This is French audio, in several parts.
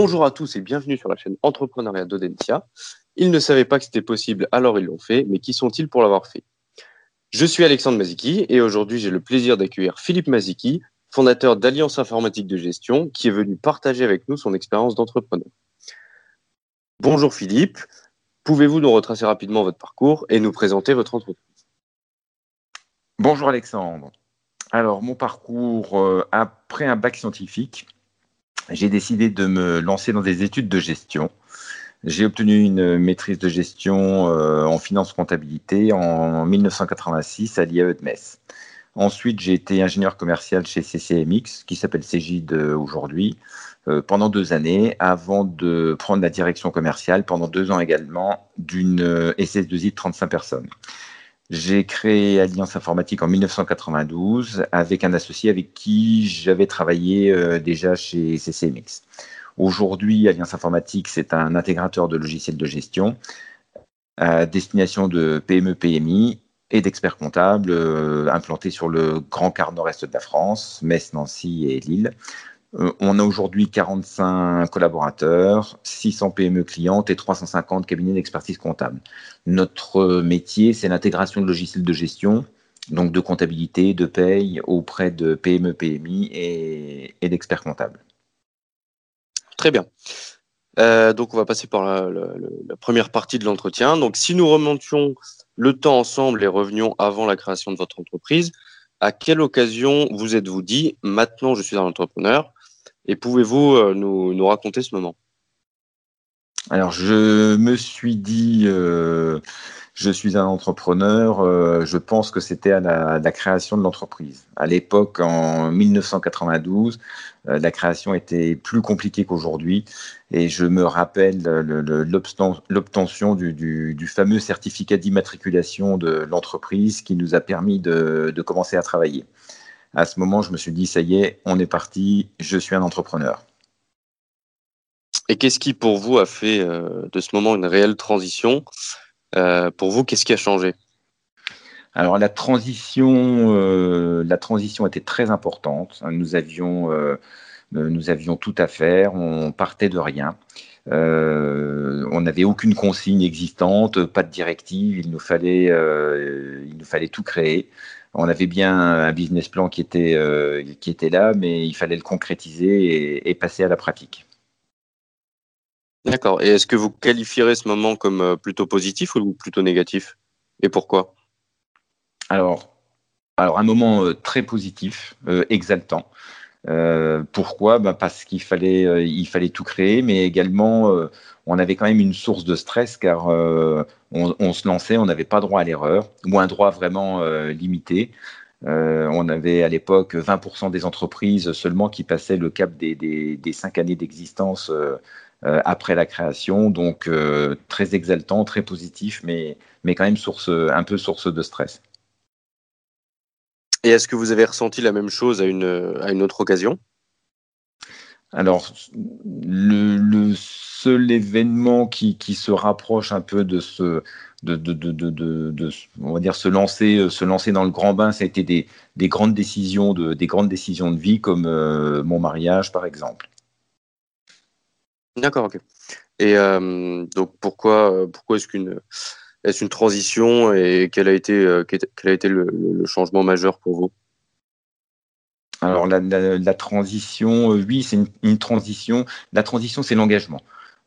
Bonjour à tous et bienvenue sur la chaîne Entrepreneuriat d'Audencia. Ils ne savaient pas que c'était possible, alors ils l'ont fait, mais qui sont-ils pour l'avoir fait? Je suis Alexandre Maziki et aujourd'hui j'ai le plaisir d'accueillir Philippe Maziki, fondateur d'Alliance Informatique de Gestion, qui est venu partager avec nous son expérience d'entrepreneur. Bonjour Philippe, pouvez-vous nous retracer rapidement votre parcours et nous présenter votre entreprise? Bonjour Alexandre. Alors mon parcours, euh, après un bac scientifique, j'ai décidé de me lancer dans des études de gestion. J'ai obtenu une maîtrise de gestion euh, en finance comptabilité en 1986 à l'IAE de Metz. Ensuite, j'ai été ingénieur commercial chez CCMX, qui s'appelle Cégide aujourd'hui, euh, pendant deux années, avant de prendre la direction commerciale pendant deux ans également d'une euh, SS2I de 35 personnes. J'ai créé Alliance Informatique en 1992 avec un associé avec qui j'avais travaillé euh, déjà chez CCMX. Aujourd'hui, Alliance Informatique, c'est un intégrateur de logiciels de gestion à destination de PME, PMI et d'experts comptables euh, implantés sur le grand quart nord-est de la France, Metz, Nancy et Lille. Euh, on a aujourd'hui 45 collaborateurs, 600 PME clientes et 350 cabinets d'expertise comptable. Notre métier, c'est l'intégration de logiciels de gestion, donc de comptabilité, de paye auprès de PME, PMI et, d'experts comptables. Très bien. Euh, donc, on va passer par la, la première partie de l'entretien. Donc, si nous remontions le temps ensemble et revenions avant la création de votre entreprise, à quelle occasion vous êtes-vous dit, maintenant je suis un entrepreneur, et pouvez-vous euh, nous, raconter ce moment? Alors, je me suis dit, euh, je suis un entrepreneur, euh, je pense que c'était à la, création de l'entreprise. À l'époque, en 1992, euh, la création était plus compliquée qu'aujourd'hui. Et je me rappelle l'obtention du, fameux certificat d'immatriculation de l'entreprise qui nous a permis de commencer à travailler. À ce moment, je me suis dit, ça y est, on est parti, je suis un entrepreneur. Et qu'est-ce qui, pour vous, a fait euh, de ce moment une réelle transition? Euh, pour vous, qu'est-ce qui a changé? Alors la transition, euh, la transition était très importante. Nous avions, nous avions tout à faire. On partait de rien. on n'avait aucune consigne existante, pas de directive. Il nous fallait, il nous fallait tout créer. On avait bien un business plan qui était, qui était là, mais il fallait le concrétiser et passer à la pratique. D'accord. Et est-ce que vous qualifierez ce moment comme euh, plutôt positif ou plutôt négatif? Et pourquoi? Alors, alors, un moment euh, très positif, euh, pourquoi? Bah, Parce qu'il fallait, il fallait tout créer, mais également, on avait quand même une source de stress car on, se lançait, on n'avait pas droit à l'erreur, ou un droit vraiment limité. on avait à l'époque 20% des entreprises seulement qui passaient le cap des, des, des cinq années d'existence euh, après la création. Donc euh, très exaltant, très positif, mais, mais quand même source, un peu source de stress. Et est-ce que vous avez ressenti la même chose à une, à une autre occasion? Alors, le, seul événement qui, qui, se rapproche un peu de ce, de, de, de, de, on va dire se lancer, se lancer dans le grand bain, ça a été des, des grandes décisions de, des grandes décisions de vie comme euh, mon mariage par exemple. D'accord, ok. Et euh, donc pourquoi, euh, pourquoi est-ce qu'une est-ce une transition et quel a été, euh, quel a été le, changement majeur pour vous? Alors la, transition, oui, c'est une, transition. La transition, c'est l'engagement.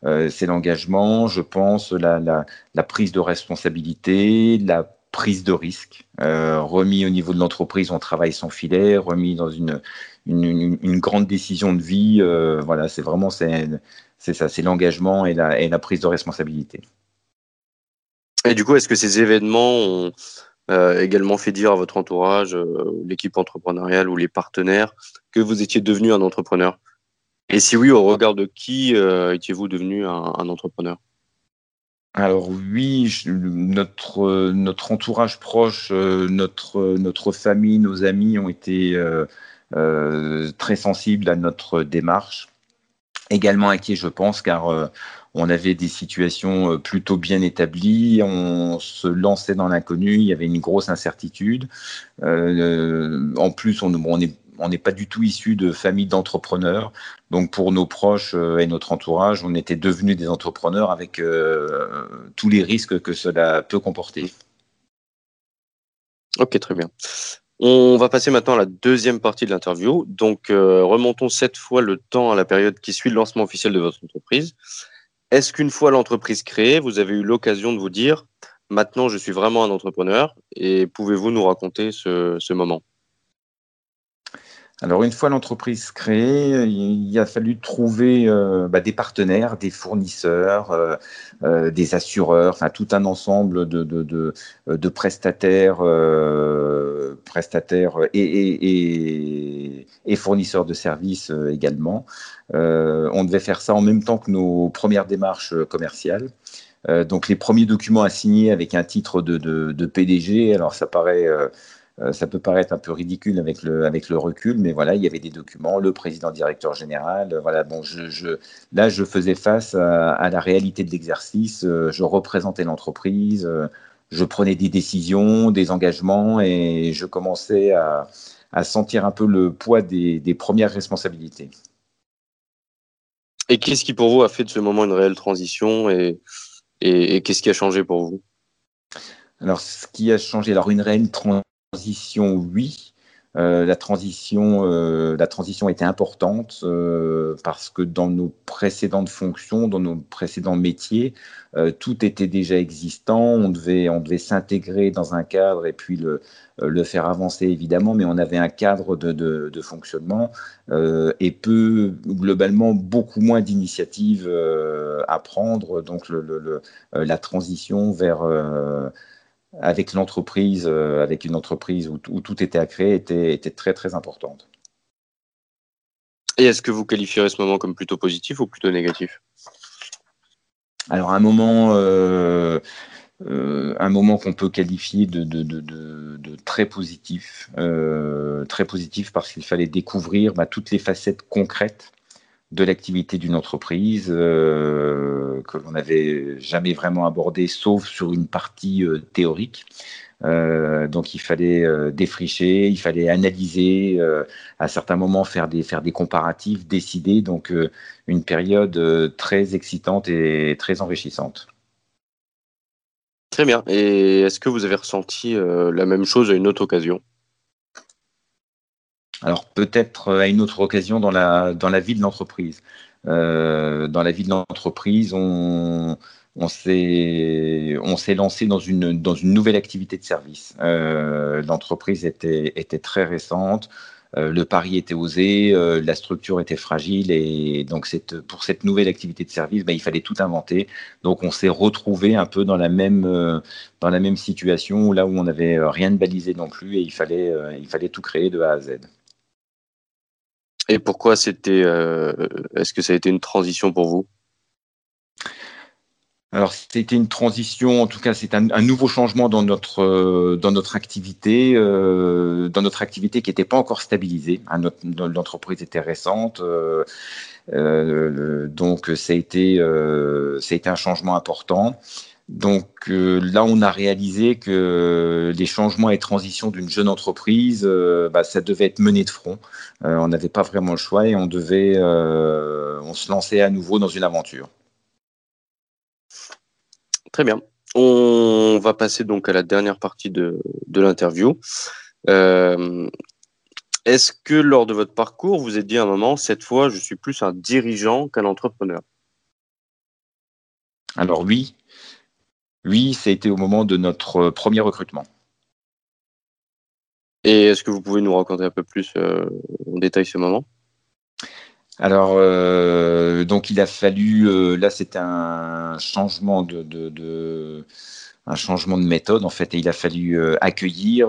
c'est l'engagement, je pense, la, prise de responsabilité, la prise de risque, remis au niveau de l'entreprise, on travaille sans filet, remis dans une, une, grande décision de vie. voilà, c'est vraiment c'est ça, c'est l'engagement et la, et la prise de responsabilité. Et du coup, est-ce que ces événements ont euh, également fait dire à votre entourage, euh, l'équipe entrepreneuriale ou les partenaires, que vous étiez devenu un entrepreneur? Et si oui, au regard de qui euh, étiez-vous devenu un, entrepreneur? Alors oui, notre, notre entourage proche, notre, notre famille, nos amis ont été très sensibles à notre démarche également inquiet, je pense, car euh, on avait des situations euh, plutôt bien établies, on se lançait dans l'inconnu, il y avait une grosse incertitude. Euh, en plus, on, n'est pas du tout issu de famille d'entrepreneurs. Donc pour nos proches et notre entourage, on était devenus des entrepreneurs avec tous les risques que cela peut comporter. Ok, très bien. On va passer maintenant à la deuxième partie de l'interview. Donc, euh, remontons cette fois le temps à la période qui suit le lancement officiel de votre entreprise. Est-ce qu'une fois l'entreprise créée, vous avez eu l'occasion de vous dire maintenant je suis vraiment un entrepreneur et pouvez-vous nous raconter ce moment? Alors une fois l'entreprise créée, il a fallu trouver euh, bah, des partenaires, des fournisseurs, euh, euh, des assureurs, enfin tout un ensemble de, de, prestataires, prestataires et, et, fournisseurs de services également. on devait faire ça en même temps que nos premières démarches commerciales. donc les premiers documents à signer avec un titre de, PDG, alors ça paraît euh, ça peut paraître un peu ridicule avec le, avec le recul, mais voilà, il y avait des documents, le président directeur général. Euh, voilà, bon, je, là, je faisais face à, la réalité de l'exercice. Euh, je représentais l'entreprise, je prenais des décisions, des engagements, et je commençais à, sentir un peu le poids des, premières responsabilités. Et qu'est-ce qui pour vous a fait de ce moment une réelle transition et, et qu'est-ce qui a changé pour vous? Alors, ce qui a changé, alors une réelle transition, transition, oui. Euh, la transition, euh, la transition était importante euh, parce que dans nos précédentes fonctions, dans nos précédents métiers, tout était déjà existant. On devait, on devait s'intégrer dans un cadre et puis le, faire avancer évidemment, mais on avait un cadre de, fonctionnement et peu globalement beaucoup moins d'initiatives à prendre. Donc la transition vers avec l'entreprise, euh, avec une entreprise où, tout était à créer, était, était très très importante. Et est-ce que vous qualifierez ce moment comme plutôt positif ou plutôt négatif? Alors un moment, euh, euh, un moment qu'on peut qualifier de, de, de, de très positif, très positif parce qu'il fallait découvrir bah, toutes les facettes concrètes de l'activité d'une entreprise euh, que l'on n'avait jamais vraiment abordé, sauf sur une partie euh, théorique. Euh, donc il fallait défricher, il fallait analyser, à certains moments faire des, faire des comparatifs, décider. Donc une période très excitante et très enrichissante. Très bien. Et est-ce que vous avez ressenti la même chose à une autre occasion? Alors peut-être euh, à une autre occasion dans la, dans vie de l'entreprise. Euh, dans la vie de l'entreprise, on, s'est lancé dans une, nouvelle activité de service. Euh, l'entreprise était, très récente, le pari était osé, la structure était fragile et donc pour cette nouvelle activité de service, ben, il fallait tout inventer. Donc on s'est retrouvé un peu dans la même, dans situation là où on n'avait rien de balisé non plus et il fallait, il fallait tout créer de A à Z. Et pourquoi c'était. Euh, est-ce que ça a été une transition pour vous? Alors c'était une transition, en tout cas c'est un, nouveau changement dans notre euh, dans notre activité, euh, dans notre activité qui n'était pas encore stabilisée. Hein, l'entreprise était récente, donc ça a été ça a été un changement important. Donc euh, là, on a réalisé que les changements et transitions d'une jeune entreprise, euh, bah, ça devait être mené de front. Euh, on n'avait pas vraiment le choix et on devait, on se lançait à nouveau dans une aventure. Très bien. On va passer donc à la dernière partie de, de l'interview. Est-ce que lors de votre parcours, vous êtes dit à un moment, cette fois, je suis plus un dirigeant qu'un entrepreneur? Alors oui, oui, ça a été au moment de notre euh, premier recrutement. Et est-ce que vous pouvez nous raconter un peu plus euh, en détail ce moment? Alors, euh, donc il a fallu, là c'était un changement de, un changement de méthode en fait, et il a fallu accueillir,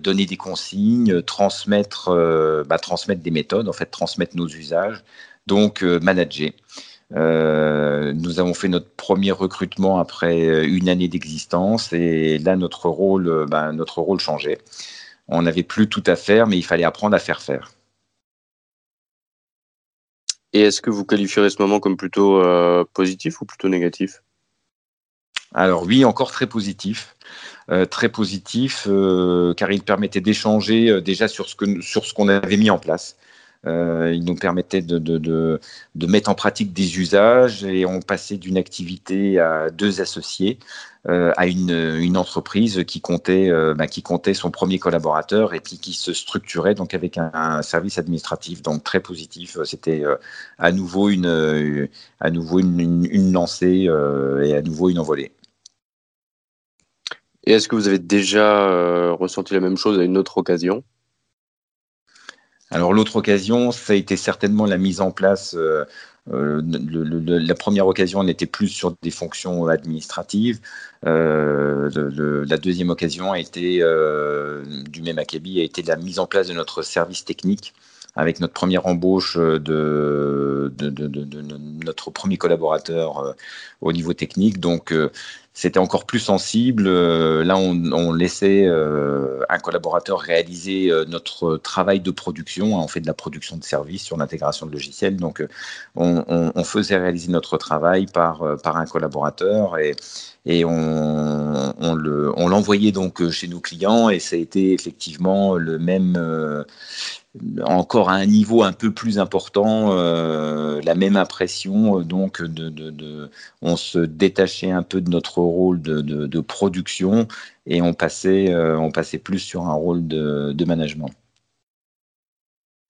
donner des consignes, transmettre, bah, transmettre des méthodes, en fait, transmettre nos usages, donc manager. Euh, nous avons fait notre premier recrutement après euh, une année d'existence et là notre rôle, euh, ben, notre rôle changeait. On n'avait plus tout à faire, mais il fallait apprendre à faire faire. Et est-ce que vous qualifierez ce moment comme plutôt positif ou plutôt négatif? Alors oui, encore très positif. très positif car il permettait d'échanger déjà sur ce que sur ce qu'on avait mis en place. Euh, il nous permettait de, mettre en pratique des usages et on passait d'une activité à deux associés euh, à une, entreprise qui comptait, euh, bah, qui comptait son premier collaborateur et puis qui se structurait donc avec un, service administratif donc très positif. C'était à nouveau une, à nouveau une, une, lancée et à nouveau une envolée. Et est-ce que vous avez déjà ressenti la même chose à une autre occasion? Alors l'autre occasion, ça a été certainement la mise en place. Euh, euh, la première occasion, on était plus sur des fonctions administratives. Euh, la deuxième occasion a été du même acabit a été la mise en place de notre service technique avec notre première embauche de, notre premier collaborateur au niveau technique. Donc c'était encore plus sensible. Euh, là, on, laissait euh, un collaborateur réaliser euh, notre travail de production. On fait de la production de services sur l'intégration de logiciels. Donc, on, faisait réaliser notre travail par, un collaborateur et, on l'envoyait donc chez nos clients. Et ça a été effectivement le même encore à un niveau un peu plus important, euh, la même impression. Euh, donc, de, on se détachait un peu de notre rôle de, production et on passait, euh, on passait plus sur un rôle de, management.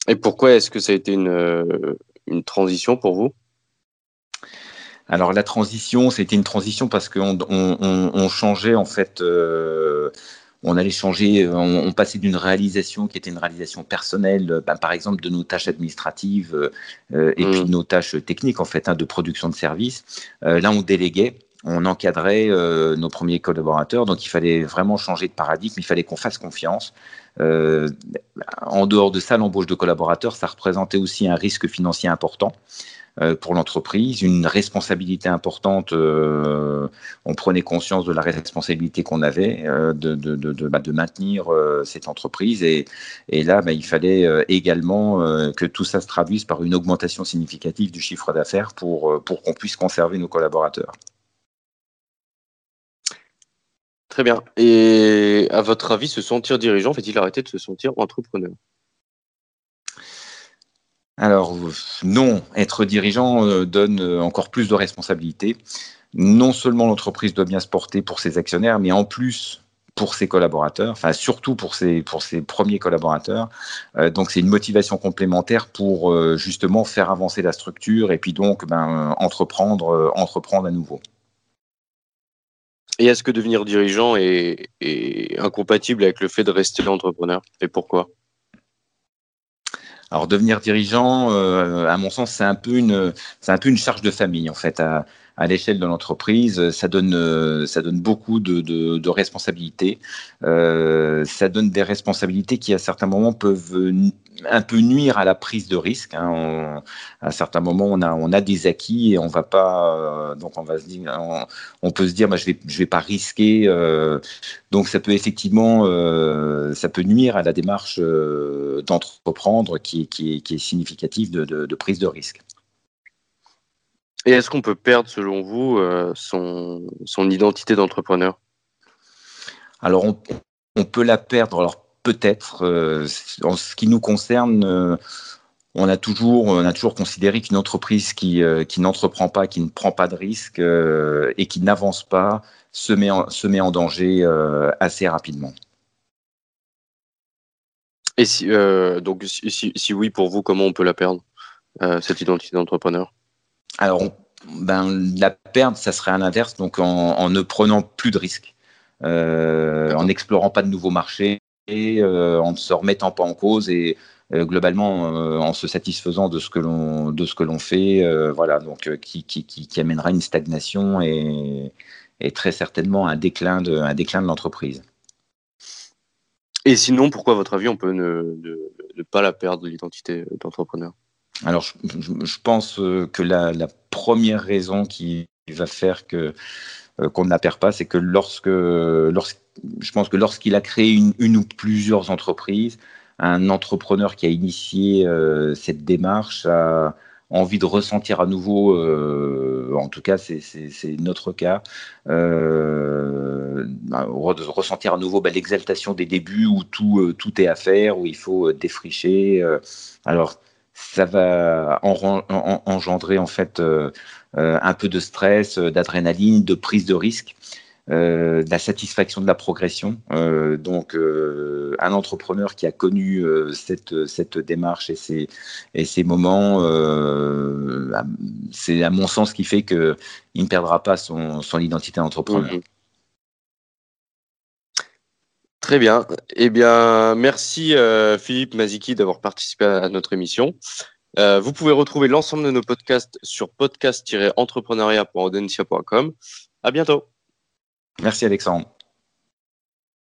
Et pourquoi est-ce que ça a été une, une transition pour vous? Alors la transition, c'était une transition parce qu'on on, changeait en fait on allait changer, euh, on, passait d'une réalisation qui était une réalisation personnelle, euh, ben, par exemple de nos tâches administratives euh, et puis mm. nos tâches techniques en fait hein, de production de services. là, on déléguait on encadrait nos premiers collaborateurs, donc il fallait vraiment changer de paradigme, il fallait qu'on fasse confiance. en dehors de ça, l'embauche de collaborateurs, ça représentait aussi un risque financier important. Euh, pour l'entreprise, une responsabilité importante. Euh, on prenait conscience de la responsabilité qu'on avait euh, bah, de, maintenir cette entreprise. Et, et là, bah, il fallait également que tout ça se traduise par une augmentation significative du chiffre d'affaires pour, pour qu'on puisse conserver nos collaborateurs. Très bien. Et à votre avis, se sentir dirigeant fait-il arrêter de se sentir entrepreneur? Alors non, être dirigeant euh, donne euh, encore plus de responsabilités. Non seulement l'entreprise doit bien se porter pour ses actionnaires, mais en plus pour ses collaborateurs, enfin surtout pour ses, premiers collaborateurs. Euh, donc c'est une motivation complémentaire pour justement faire avancer la structure et puis donc ben, entreprendre, à nouveau. Et est-ce que devenir dirigeant est, est incompatible avec le fait de rester entrepreneur? Et pourquoi? Alors devenir dirigeant, euh, à mon sens, c'est un peu une, c'est un peu une charge de famille en fait. À, à l'échelle de l'entreprise, ça donne, euh, ça donne beaucoup de, de, de responsabilités. Euh, ça donne des responsabilités qui, à certains moments, peuvent un peu nuire à la prise de risque. Hein. à certains moments, on a, on a des acquis et on va pas, donc on va se dire, on, peut se dire, bah, je vais, je vais pas risquer. donc ça peut effectivement, ça peut nuire à la démarche d'entreprendre qui, qui, qui, est significative de, de, de prise de risque. Et est-ce qu'on peut perdre, selon vous, euh, son, son, identité d'entrepreneur? Alors, on, peut la perdre. Alors, peut-être. Euh, en ce qui nous concerne, euh, on, a toujours, on a toujours considéré qu'une entreprise qui, qui n'entreprend pas, qui ne prend pas de risques et qui n'avance pas se met en, se met en danger assez rapidement. Et si, donc, si, si, oui, pour vous, comment on peut la perdre, cette identité d'entrepreneur? Alors, ben, la perte, ça serait à l'inverse, donc en, ne prenant plus de risques, euh, en n'explorant pas de nouveaux marchés, euh, en ne se remettant pas en cause et euh, globalement en se satisfaisant de ce que l'on de ce que l'on fait, voilà, donc qui, qui, qui, amènera une stagnation et, et, très certainement un déclin de un déclin de l'entreprise. Et sinon, pourquoi, à votre avis, on peut ne, pas la perdre l'identité d'entrepreneur? Alors, je, pense euh, que la, première raison qui va faire que euh, qu'on ne la perd pas, c'est que lorsque, je pense que lorsqu'il a créé une, ou plusieurs entreprises, un entrepreneur qui a initié euh, cette démarche a envie de ressentir à nouveau, en tout cas c'est notre cas, ressentir à nouveau bah, l'exaltation des débuts où tout, tout est à faire, où il faut défricher. alors, ça va engendrer en fait un peu de stress, d'adrénaline, de prise de risque. Euh, la satisfaction de la progression. Euh, donc, euh, un entrepreneur qui a connu cette, cette démarche et ces, et ces moments, c'est à mon sens qui fait qu'il ne perdra pas son, son identité d'entrepreneur. Mhm. Très bien. Eh bien, merci Philippe Maziki d'avoir participé à notre émission. Vous pouvez retrouver l'ensemble de nos podcasts sur podcast-entrepreneuriat.audencia.com. À bientôt. Merci Alexandre.